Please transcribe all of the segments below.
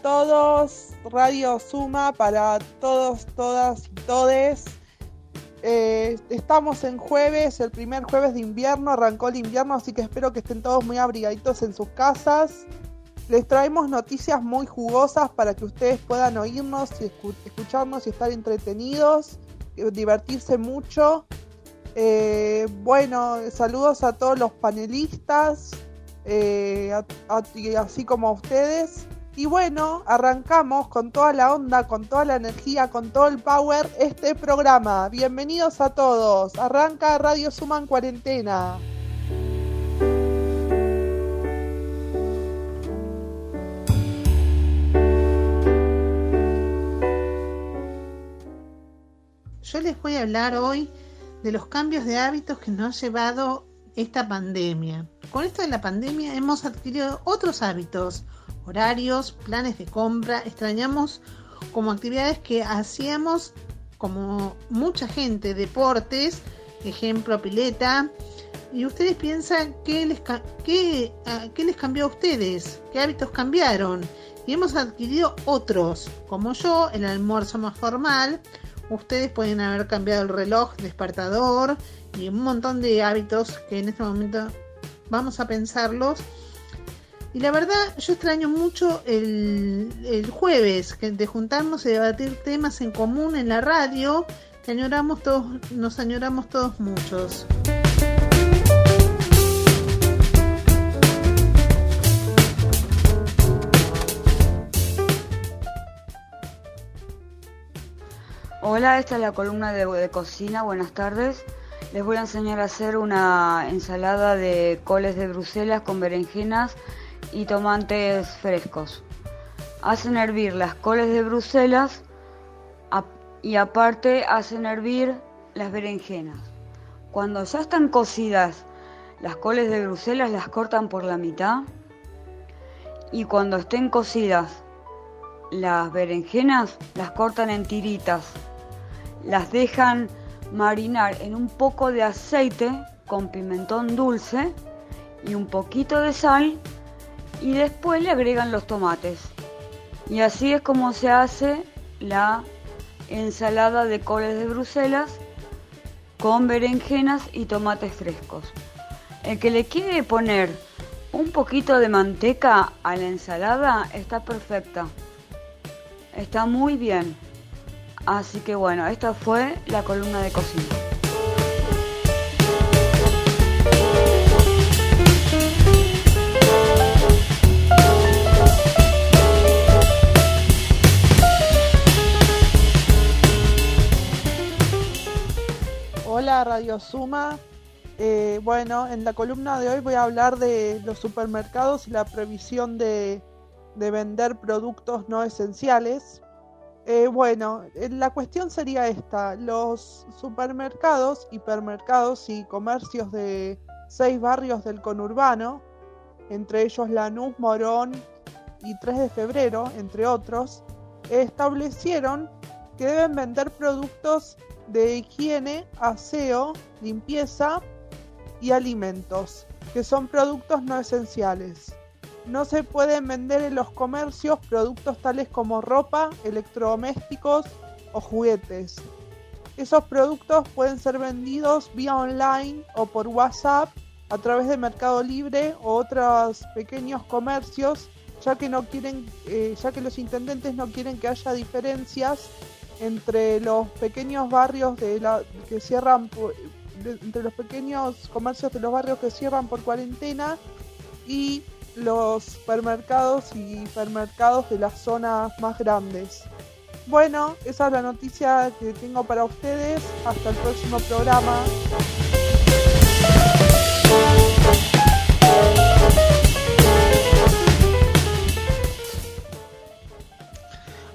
Todos, Radio Suma para todos, todas y todes. Eh, estamos en jueves, el primer jueves de invierno, arrancó el invierno, así que espero que estén todos muy abrigaditos en sus casas. Les traemos noticias muy jugosas para que ustedes puedan oírnos y escucharnos y estar entretenidos, eh, divertirse mucho. Eh, bueno, saludos a todos los panelistas, así como a ustedes. Y bueno, arrancamos con toda la onda, con toda la energía, con todo el power este programa. Bienvenidos a todos. Arranca Radio Suman Cuarentena. Yo les voy a hablar hoy de los cambios de hábitos que nos ha llevado esta pandemia. Con esto de la pandemia hemos adquirido otros hábitos, horarios, planes de compra, extrañamos como actividades que hacíamos como mucha gente, deportes, ejemplo pileta, y ustedes piensan qué les, qué, qué les cambió a ustedes, qué hábitos cambiaron, y hemos adquirido otros, como yo, el almuerzo más formal, ustedes pueden haber cambiado el reloj despertador y un montón de hábitos que en este momento vamos a pensarlos y la verdad, yo extraño mucho el, jueves, que de juntarnos y debatir temas en común en la radio, añoramos todos, nos añoramos todos muchos. Hola, esta es la columna de, de, cocina. Buenas tardes. Les voy a enseñar a hacer una ensalada de coles de Bruselas con berenjenas y tomates frescos. Hacen hervir las coles de Bruselas y aparte hacen hervir las berenjenas. Cuando ya están cocidas las coles de Bruselas las cortan por la mitad y cuando estén cocidas las berenjenas las cortan en tiritas. Las dejan marinar en un poco de aceite con pimentón dulce y un poquito de sal y después le agregan los tomates. Y así es como se hace la ensalada de coles de Bruselas con berenjenas y tomates frescos. El que le quiere poner un poquito de manteca a la ensalada está perfecta. Está muy bien. Así que bueno, esta fue la columna de cocina. Radio Suma. Eh, bueno, en la columna de hoy voy a hablar de los supermercados y la previsión de, vender productos no esenciales. Eh, bueno, eh, la cuestión sería esta. Los supermercados, hipermercados y comercios de seis barrios del conurbano, entre ellos Lanús, Morón y 3 de febrero, entre otros, establecieron que deben vender productos de higiene, aseo, limpieza y alimentos, que son productos no esenciales. No se pueden vender en los comercios productos tales como ropa, electrodomésticos o juguetes. Esos productos pueden ser vendidos vía online o por WhatsApp a través de Mercado Libre o otros pequeños comercios, ya que no quieren, eh, ya que los intendentes no quieren que haya diferencias entre los pequeños barrios de la, que cierran entre los pequeños comercios de los barrios que cierran por cuarentena y los supermercados y hipermercados de las zonas más grandes. Bueno, esa es la noticia que tengo para ustedes. Hasta el próximo programa.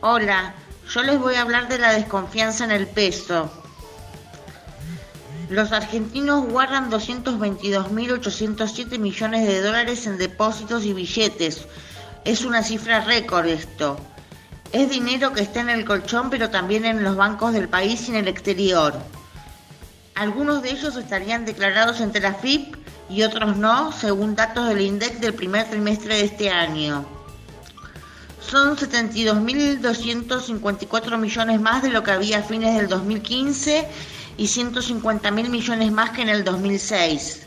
Hola, yo les voy a hablar de la desconfianza en el peso. Los argentinos guardan 222.807 millones de dólares en depósitos y billetes. Es una cifra récord esto. Es dinero que está en el colchón, pero también en los bancos del país y en el exterior. Algunos de ellos estarían declarados entre la FIP y otros no, según datos del INDEC del primer trimestre de este año. Son 72.254 millones más de lo que había a fines del 2015 y 150.000 millones más que en el 2006.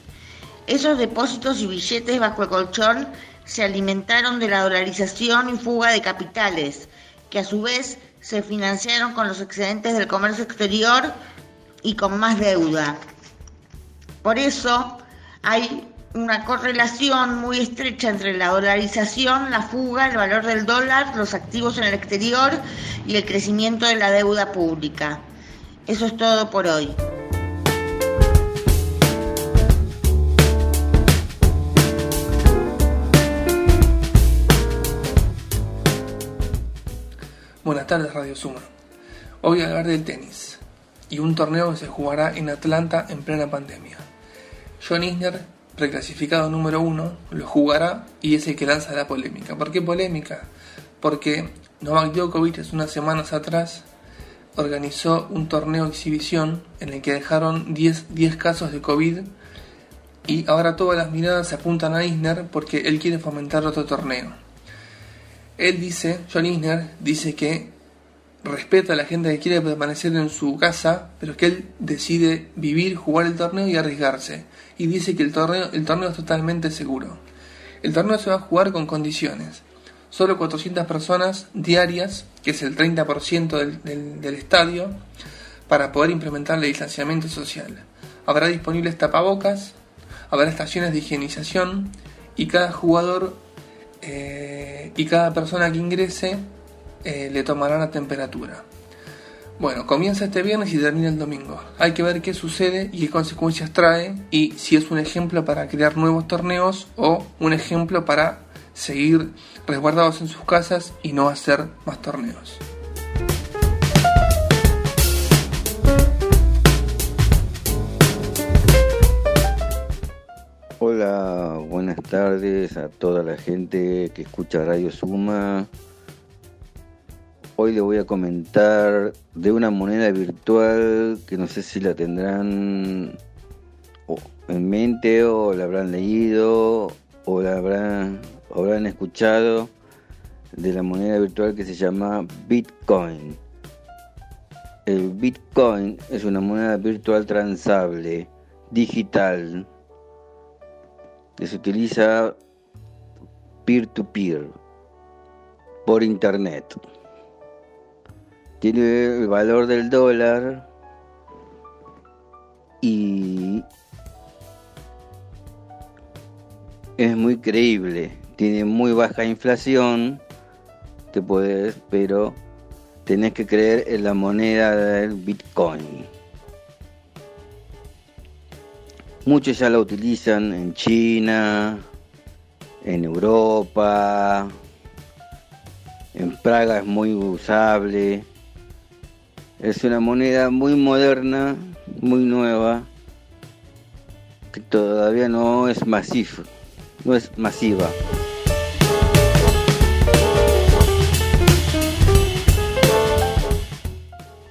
Esos depósitos y billetes bajo el colchón se alimentaron de la dolarización y fuga de capitales, que a su vez se financiaron con los excedentes del comercio exterior y con más deuda. Por eso hay una correlación muy estrecha entre la dolarización, la fuga, el valor del dólar, los activos en el exterior y el crecimiento de la deuda pública. Eso es todo por hoy. Buenas tardes Radio Suma. Hoy voy a hablar del tenis y un torneo que se jugará en Atlanta en plena pandemia. John Isner, preclasificado número uno, lo jugará y es el que lanza la polémica. ¿Por qué polémica? Porque Novak Djokovic hace unas semanas atrás organizó un torneo exhibición en el que dejaron 10, 10 casos de COVID y ahora todas las miradas se apuntan a Isner porque él quiere fomentar otro torneo. Él dice, John Isner, dice que respeta a la gente que quiere permanecer en su casa, pero que él decide vivir, jugar el torneo y arriesgarse. Y dice que el torneo, el torneo es totalmente seguro. El torneo se va a jugar con condiciones. Solo 400 personas diarias, que es el 30% del, del estadio, para poder implementar el distanciamiento social. Habrá disponibles tapabocas, habrá estaciones de higienización y cada jugador eh, y cada persona que ingrese eh, le tomará la temperatura. Bueno, comienza este viernes y termina el domingo. Hay que ver qué sucede y qué consecuencias trae y si es un ejemplo para crear nuevos torneos o un ejemplo para seguir resguardados en sus casas y no hacer más torneos. Hola, buenas tardes a toda la gente que escucha Radio Suma. Hoy le voy a comentar de una moneda virtual que no sé si la tendrán en mente o la habrán leído o la habrán, escuchado de la moneda virtual que se llama Bitcoin. El Bitcoin es una moneda virtual transable, digital, se utiliza peer-to-peer por internet. Tiene el valor del dólar y es muy creíble. Tiene muy baja inflación, te puedes, pero tenés que creer en la moneda del Bitcoin. Muchos ya la utilizan en China, en Europa, en Praga es muy usable. Es una moneda muy moderna, muy nueva, que todavía no es masiva, no es masiva.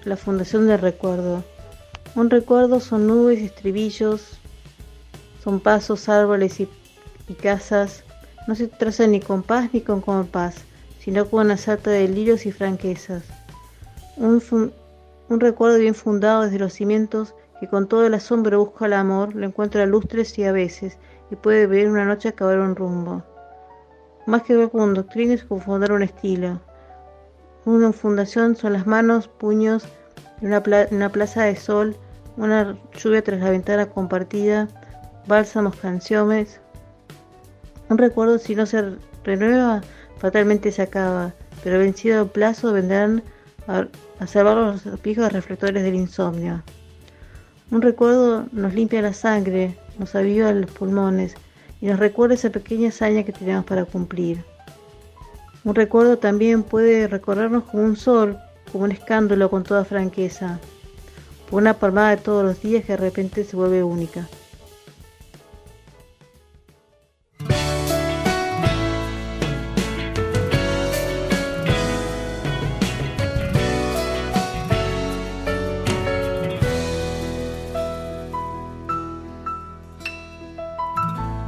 La Fundación de Recuerdo. Un recuerdo son nubes estribillos, son pasos, árboles y, casas. No se traza ni con paz ni con compás, sino con una sarta de delirios y franquezas. Un, un recuerdo bien fundado desde los cimientos que con todo el asombro busca el amor, lo encuentra lustres y a veces, y puede ver una noche acabar un rumbo. Más que ver con doctrina es confundar un estilo. Una fundación son las manos, puños, una, una plaza de sol, una lluvia tras la ventana compartida, bálsamos, canciones. Un recuerdo si no se renueva, fatalmente se acaba, pero vencido el plazo vendrán a, salvar los pijos reflectores del insomnio. Un recuerdo nos limpia la sangre, nos aviva los pulmones y nos recuerda esa pequeña hazaña que tenemos para cumplir. Un recuerdo también puede recorrernos como un sol, como un escándalo con toda franqueza, por una palmada de todos los días que de repente se vuelve única.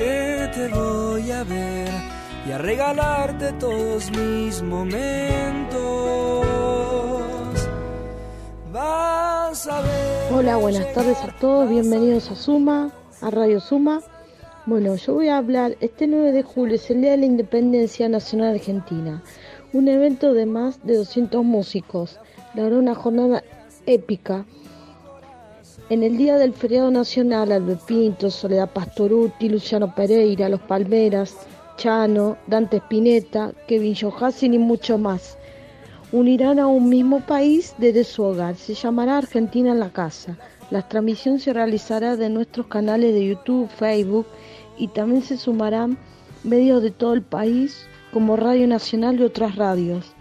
que te voy a ver y a regalarte todos mis momentos. Hola, buenas tardes a todos, bienvenidos a Suma, a Radio Suma. Bueno, yo voy a hablar, este 9 de julio es el Día de la Independencia Nacional Argentina, un evento de más de 200 músicos. Habrá una jornada épica. En el día del feriado nacional, Albert Pinto, Soledad Pastoruti, Luciano Pereira, Los Palmeras, Chano, Dante Spinetta, Kevin Johansen y mucho más. Unirán a un mismo país desde su hogar. Se llamará Argentina en la casa. La transmisión se realizará de nuestros canales de YouTube, Facebook y también se sumarán medios de todo el país como Radio Nacional y otras radios.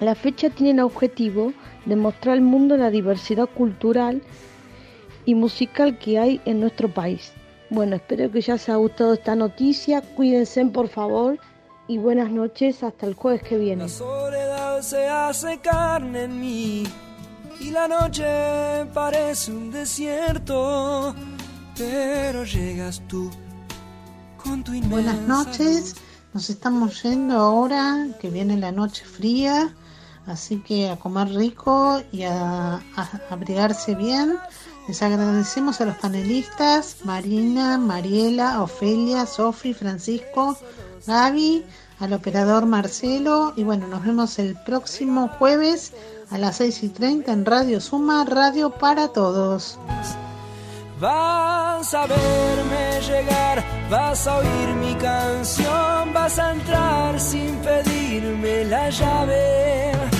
La fecha tiene el objetivo de mostrar al mundo la diversidad cultural y musical que hay en nuestro país. Bueno, espero que ya os haya gustado esta noticia. Cuídense, por favor. Y buenas noches hasta el jueves que viene. La soledad se hace carne en mí y la noche parece un desierto, pero llegas tú con tu inmensa Buenas noches, nos estamos yendo ahora que viene la noche fría, así que a comer rico y a, a abrigarse bien. Les agradecemos a los panelistas Marina, Mariela, Ofelia, Sofi, Francisco, Gaby, al operador Marcelo y bueno, nos vemos el próximo jueves a las 6 y 30 en Radio Suma, Radio para Todos. Vas a verme llegar, vas a oír mi canción, vas a entrar sin pedirme la llave.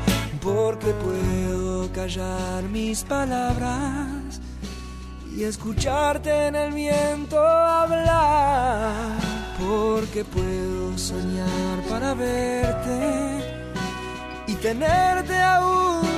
porque puedo callar mis palabras y escucharte en el viento hablar, porque puedo soñar para verte y tenerte aún